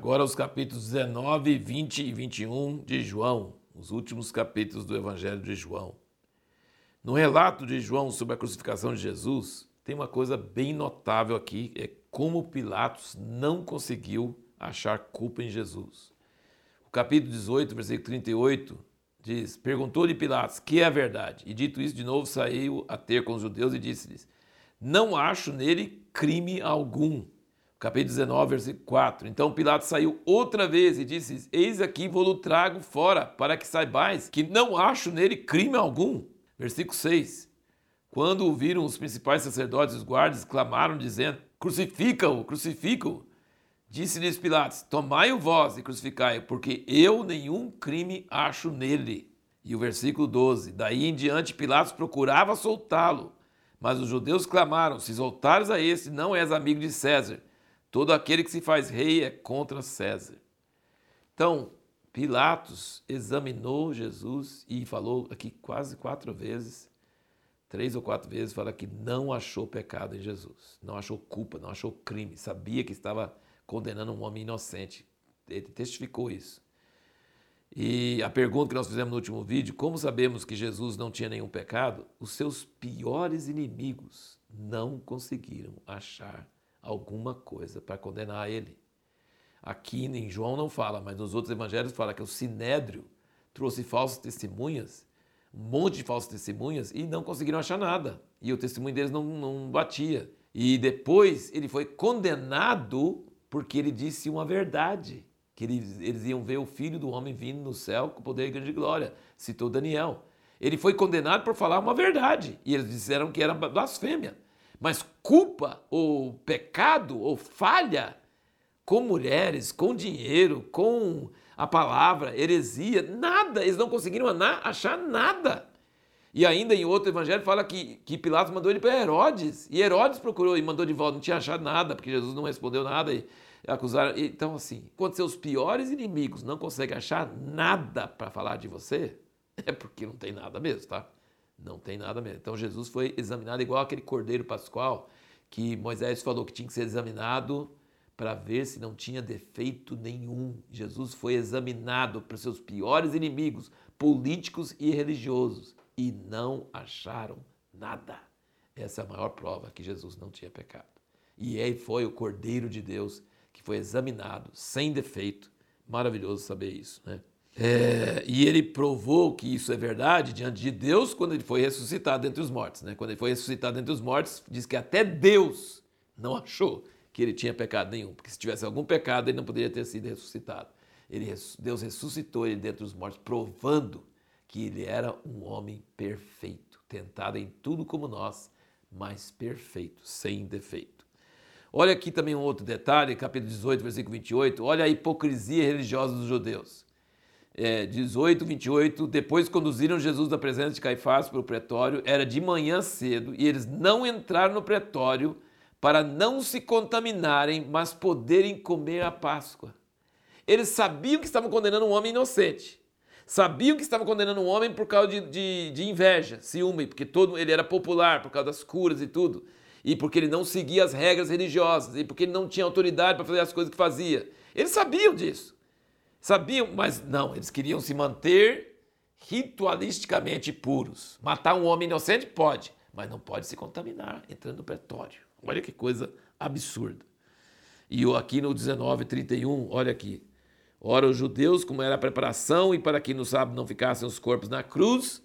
Agora os capítulos 19, 20 e 21 de João, os últimos capítulos do Evangelho de João. No relato de João sobre a crucificação de Jesus, tem uma coisa bem notável aqui, é como Pilatos não conseguiu achar culpa em Jesus. O capítulo 18, versículo 38 diz: Perguntou-lhe Pilatos, que é a verdade? E dito isso, de novo saiu a ter com os judeus e disse-lhes: Não acho nele crime algum. Capítulo 19, versículo 4. Então Pilatos saiu outra vez e disse: Eis aqui vou-lo trago fora, para que saibais que não acho nele crime algum. Versículo 6. Quando o viram os principais sacerdotes e os guardas, clamaram, dizendo: Crucifica-o, crucifica-o. Disse-lhes Pilatos: Tomai-o vós e crucificai-o, porque eu nenhum crime acho nele. E o versículo 12: Daí em diante Pilatos procurava soltá-lo, mas os judeus clamaram: Se soltares a este, não és amigo de César. Todo aquele que se faz rei é contra César. Então, Pilatos examinou Jesus e falou aqui quase quatro vezes, três ou quatro vezes, fala que não achou pecado em Jesus, não achou culpa, não achou crime, sabia que estava condenando um homem inocente. Ele testificou isso. E a pergunta que nós fizemos no último vídeo, como sabemos que Jesus não tinha nenhum pecado? Os seus piores inimigos não conseguiram achar alguma coisa para condenar ele. Aqui em João não fala, mas nos outros evangelhos fala que o sinédrio trouxe falsas testemunhas, um monte de falsas testemunhas, e não conseguiram achar nada. E o testemunho deles não, não batia. E depois ele foi condenado porque ele disse uma verdade, que eles, eles iam ver o filho do homem vindo no céu com poder e grande glória, citou Daniel. Ele foi condenado por falar uma verdade, e eles disseram que era blasfêmia. Mas culpa ou pecado ou falha com mulheres, com dinheiro, com a palavra, heresia, nada, eles não conseguiram achar nada. E ainda em outro evangelho fala que, que Pilatos mandou ele para Herodes, e Herodes procurou e mandou de volta, não tinha achado nada, porque Jesus não respondeu nada, e acusaram. Então, assim, quando seus piores inimigos não conseguem achar nada para falar de você, é porque não tem nada mesmo, tá? Não tem nada mesmo. Então Jesus foi examinado igual aquele cordeiro pascual que Moisés falou que tinha que ser examinado para ver se não tinha defeito nenhum. Jesus foi examinado para seus piores inimigos, políticos e religiosos, e não acharam nada. Essa é a maior prova que Jesus não tinha pecado. E ele foi o Cordeiro de Deus que foi examinado sem defeito. Maravilhoso saber isso, né? É, e ele provou que isso é verdade diante de Deus quando ele foi ressuscitado dentre os mortos. Né? Quando ele foi ressuscitado dentre os mortos, diz que até Deus não achou que ele tinha pecado nenhum, porque se tivesse algum pecado ele não poderia ter sido ressuscitado. Ele, Deus ressuscitou ele dentre os mortos, provando que ele era um homem perfeito, tentado em tudo como nós, mas perfeito, sem defeito. Olha aqui também um outro detalhe, capítulo 18, versículo 28. Olha a hipocrisia religiosa dos judeus é, 18, 28, depois conduziram Jesus da presença de Caifás para o pretório, era de manhã cedo, e eles não entraram no pretório para não se contaminarem, mas poderem comer a Páscoa. Eles sabiam que estavam condenando um homem inocente. Sabiam que estavam condenando um homem por causa de, de, de inveja, ciúme, porque todo ele era popular por causa das curas e tudo. E porque ele não seguia as regras religiosas, e porque ele não tinha autoridade para fazer as coisas que fazia. Eles sabiam disso. Sabiam, mas não, eles queriam se manter ritualisticamente puros. Matar um homem inocente pode, mas não pode se contaminar entrando no pretório. Olha que coisa absurda. E aqui no 19:31, olha aqui. Ora, os judeus, como era a preparação, e para que no sábado não ficassem os corpos na cruz,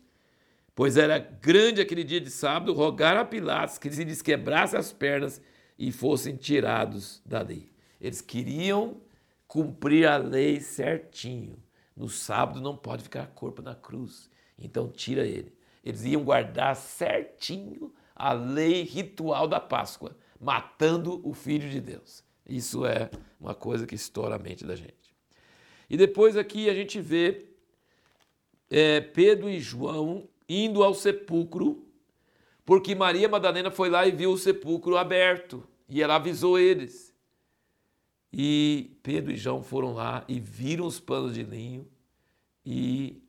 pois era grande aquele dia de sábado, rogaram a Pilatos que lhes quebrasse as pernas e fossem tirados dali. Eles queriam cumprir a lei certinho. No sábado não pode ficar corpo na cruz. Então tira ele. Eles iam guardar certinho a lei ritual da Páscoa, matando o Filho de Deus. Isso é uma coisa que estoura a mente da gente. E depois aqui a gente vê é, Pedro e João indo ao sepulcro, porque Maria Madalena foi lá e viu o sepulcro aberto. E ela avisou eles. E Pedro e João foram lá e viram os panos de linho e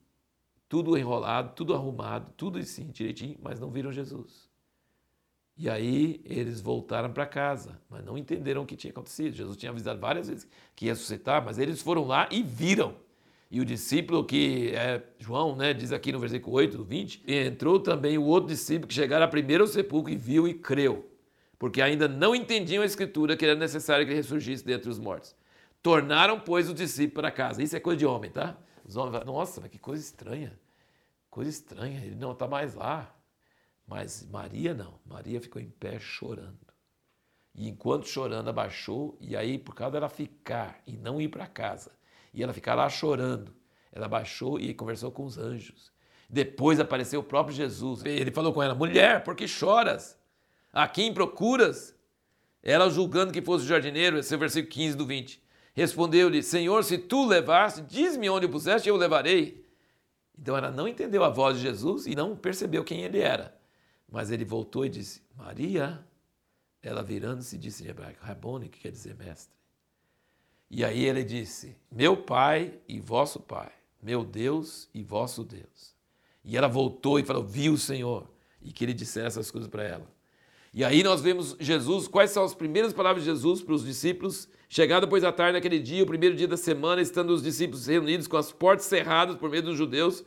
tudo enrolado, tudo arrumado, tudo assim direitinho, mas não viram Jesus. E aí eles voltaram para casa, mas não entenderam o que tinha acontecido. Jesus tinha avisado várias vezes que ia ressuscitar, mas eles foram lá e viram. E o discípulo que é João, né, diz aqui no versículo 8 do 20, entrou também o outro discípulo que chegara primeiro ao sepulcro e viu e creu, porque ainda não entendiam a escritura que era necessário que ele ressurgisse dentre os mortos. Tornaram, pois, o discípulo para casa. Isso é coisa de homem, tá? Os homens nossa, mas que coisa estranha. Coisa estranha, ele não está mais lá. Mas Maria não. Maria ficou em pé chorando. E enquanto chorando, abaixou, e aí, por causa dela ficar e não ir para casa, e ela ficar lá chorando, ela baixou e conversou com os anjos. Depois apareceu o próprio Jesus. Ele falou com ela: Mulher, por que choras? A quem procuras? Ela julgando que fosse o jardineiro, esse é o versículo 15 do 20. Respondeu-lhe: Senhor, se tu levaste, diz-me onde o puseste, eu o levarei. Então ela não entendeu a voz de Jesus e não percebeu quem ele era. Mas ele voltou e disse: Maria. Ela virando-se disse em hebraico: Rabone, que quer dizer mestre. E aí ele disse: Meu pai e vosso pai, meu Deus e vosso Deus. E ela voltou e falou: Viu o Senhor. E que ele dissesse essas coisas para ela. E aí nós vemos Jesus, quais são as primeiras palavras de Jesus para os discípulos? Chegado depois da tarde naquele dia, o primeiro dia da semana, estando os discípulos reunidos com as portas cerradas por meio dos judeus,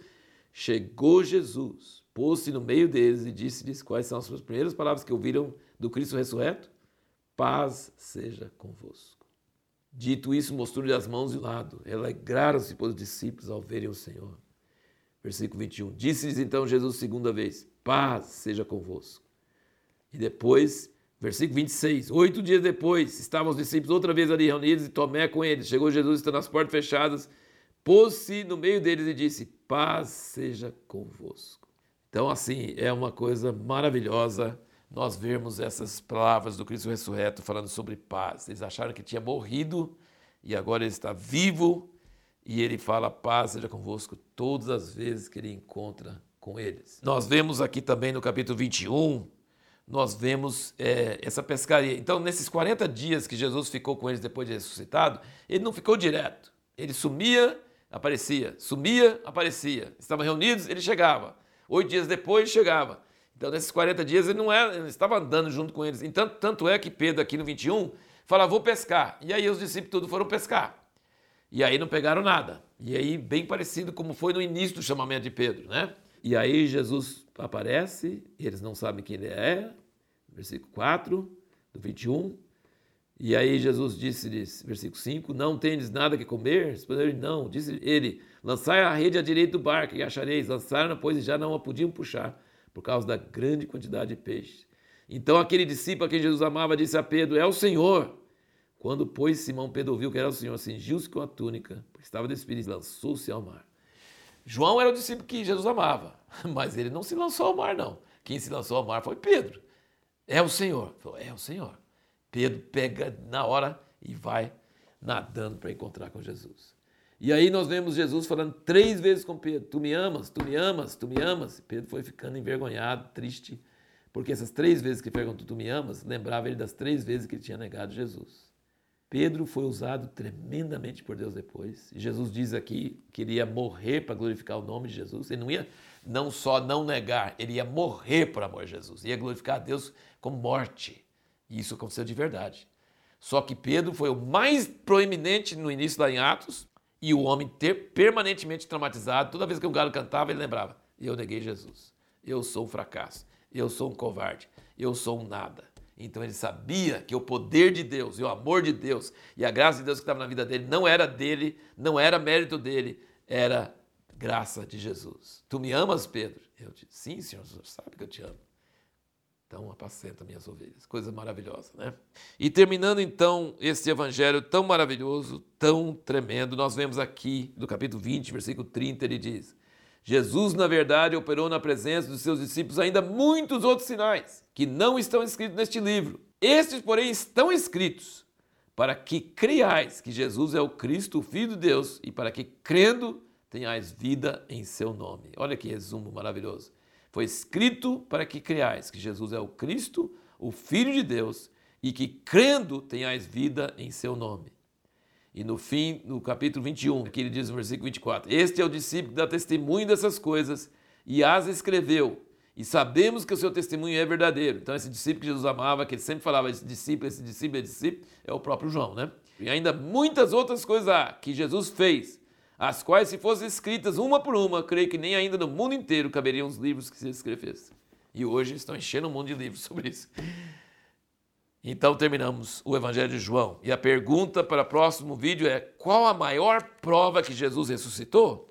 chegou Jesus pôs-se no meio deles e disse-lhes quais são as suas primeiras palavras que ouviram do Cristo ressurreto: Paz seja convosco. Dito isso, mostrou-lhe as mãos e o lado. Alegraram-se, pois, os discípulos ao verem o Senhor. Versículo 21. Disse-lhes então Jesus segunda vez: Paz seja convosco. E depois, versículo 26. Oito dias depois, estavam os discípulos outra vez ali reunidos e Tomé com eles. Chegou Jesus, estando as portas fechadas, pôs-se no meio deles e disse: Paz seja convosco. Então, assim, é uma coisa maravilhosa nós vermos essas palavras do Cristo ressurreto falando sobre paz. Eles acharam que tinha morrido e agora ele está vivo e ele fala: paz seja convosco todas as vezes que ele encontra com eles. Nós vemos aqui também no capítulo 21, nós vemos é, essa pescaria. Então, nesses 40 dias que Jesus ficou com eles depois de ressuscitado, ele não ficou direto. Ele sumia, aparecia, sumia, aparecia. Estavam reunidos, ele chegava. Oito dias depois chegava. Então, nesses 40 dias, ele não, era, ele estava andando junto com eles. Então, tanto é que Pedro, aqui no 21, fala: Vou pescar. E aí, os discípulos todos foram pescar. E aí, não pegaram nada. E aí, bem parecido como foi no início do chamamento de Pedro, né? E aí, Jesus aparece, eles não sabem quem ele é. Versículo 4 do 21. E aí Jesus disse-lhes, versículo 5, não tendes nada que comer? Responderam não. Disse ele, lançai a rede à direita do barco e achareis. Lançaram, pois, já não a podiam puxar, por causa da grande quantidade de peixes. Então aquele discípulo a quem Jesus amava disse a Pedro, é o Senhor. Quando, pois, Simão Pedro ouviu que era o Senhor, cingiu-se com a túnica, porque estava despedido, e lançou-se ao mar. João era o discípulo que Jesus amava, mas ele não se lançou ao mar, não. Quem se lançou ao mar foi Pedro. É o Senhor. Falou, é o Senhor. Pedro pega na hora e vai nadando para encontrar com Jesus. E aí nós vemos Jesus falando três vezes com Pedro: Tu me amas, tu me amas, tu me amas. Pedro foi ficando envergonhado, triste, porque essas três vezes que perguntou: Tu me amas, lembrava ele das três vezes que ele tinha negado Jesus. Pedro foi usado tremendamente por Deus depois. Jesus diz aqui que ele ia morrer para glorificar o nome de Jesus. Ele não ia não só não negar, ele ia morrer por amor de Jesus. Ia glorificar a Deus com morte. E isso aconteceu de verdade. Só que Pedro foi o mais proeminente no início lá em Atos e o homem ter permanentemente traumatizado. Toda vez que o galo cantava, ele lembrava: Eu neguei Jesus. Eu sou um fracasso. Eu sou um covarde. Eu sou um nada. Então ele sabia que o poder de Deus e o amor de Deus e a graça de Deus que estava na vida dele não era dele, não era mérito dele, era graça de Jesus. Tu me amas, Pedro? Eu disse: Sim, senhor, senhor sabe que eu te amo. Então apacenta minhas ovelhas. Coisa maravilhosa, né? E terminando então esse evangelho tão maravilhoso, tão tremendo, nós vemos aqui do capítulo 20, versículo 30, ele diz: Jesus, na verdade, operou na presença dos seus discípulos ainda muitos outros sinais que não estão escritos neste livro. Estes, porém, estão escritos para que criais que Jesus é o Cristo, o Filho de Deus, e para que, crendo, tenhais vida em seu nome. Olha que resumo maravilhoso. Foi escrito para que creais que Jesus é o Cristo, o Filho de Deus, e que crendo tenhais vida em seu nome. E no fim, no capítulo 21, aqui ele diz no versículo 24: Este é o discípulo que dá testemunho dessas coisas e as escreveu, E sabemos que o seu testemunho é verdadeiro. Então, esse discípulo que Jesus amava, que ele sempre falava, esse discípulo, esse discípulo, esse discípulo, é o próprio João, né? E ainda muitas outras coisas há que Jesus fez, as quais, se fossem escritas uma por uma, creio que nem ainda no mundo inteiro caberiam os livros que se escrevessem. E hoje estão enchendo o mundo de livros sobre isso. Então terminamos o Evangelho de João. E a pergunta para o próximo vídeo é: qual a maior prova que Jesus ressuscitou?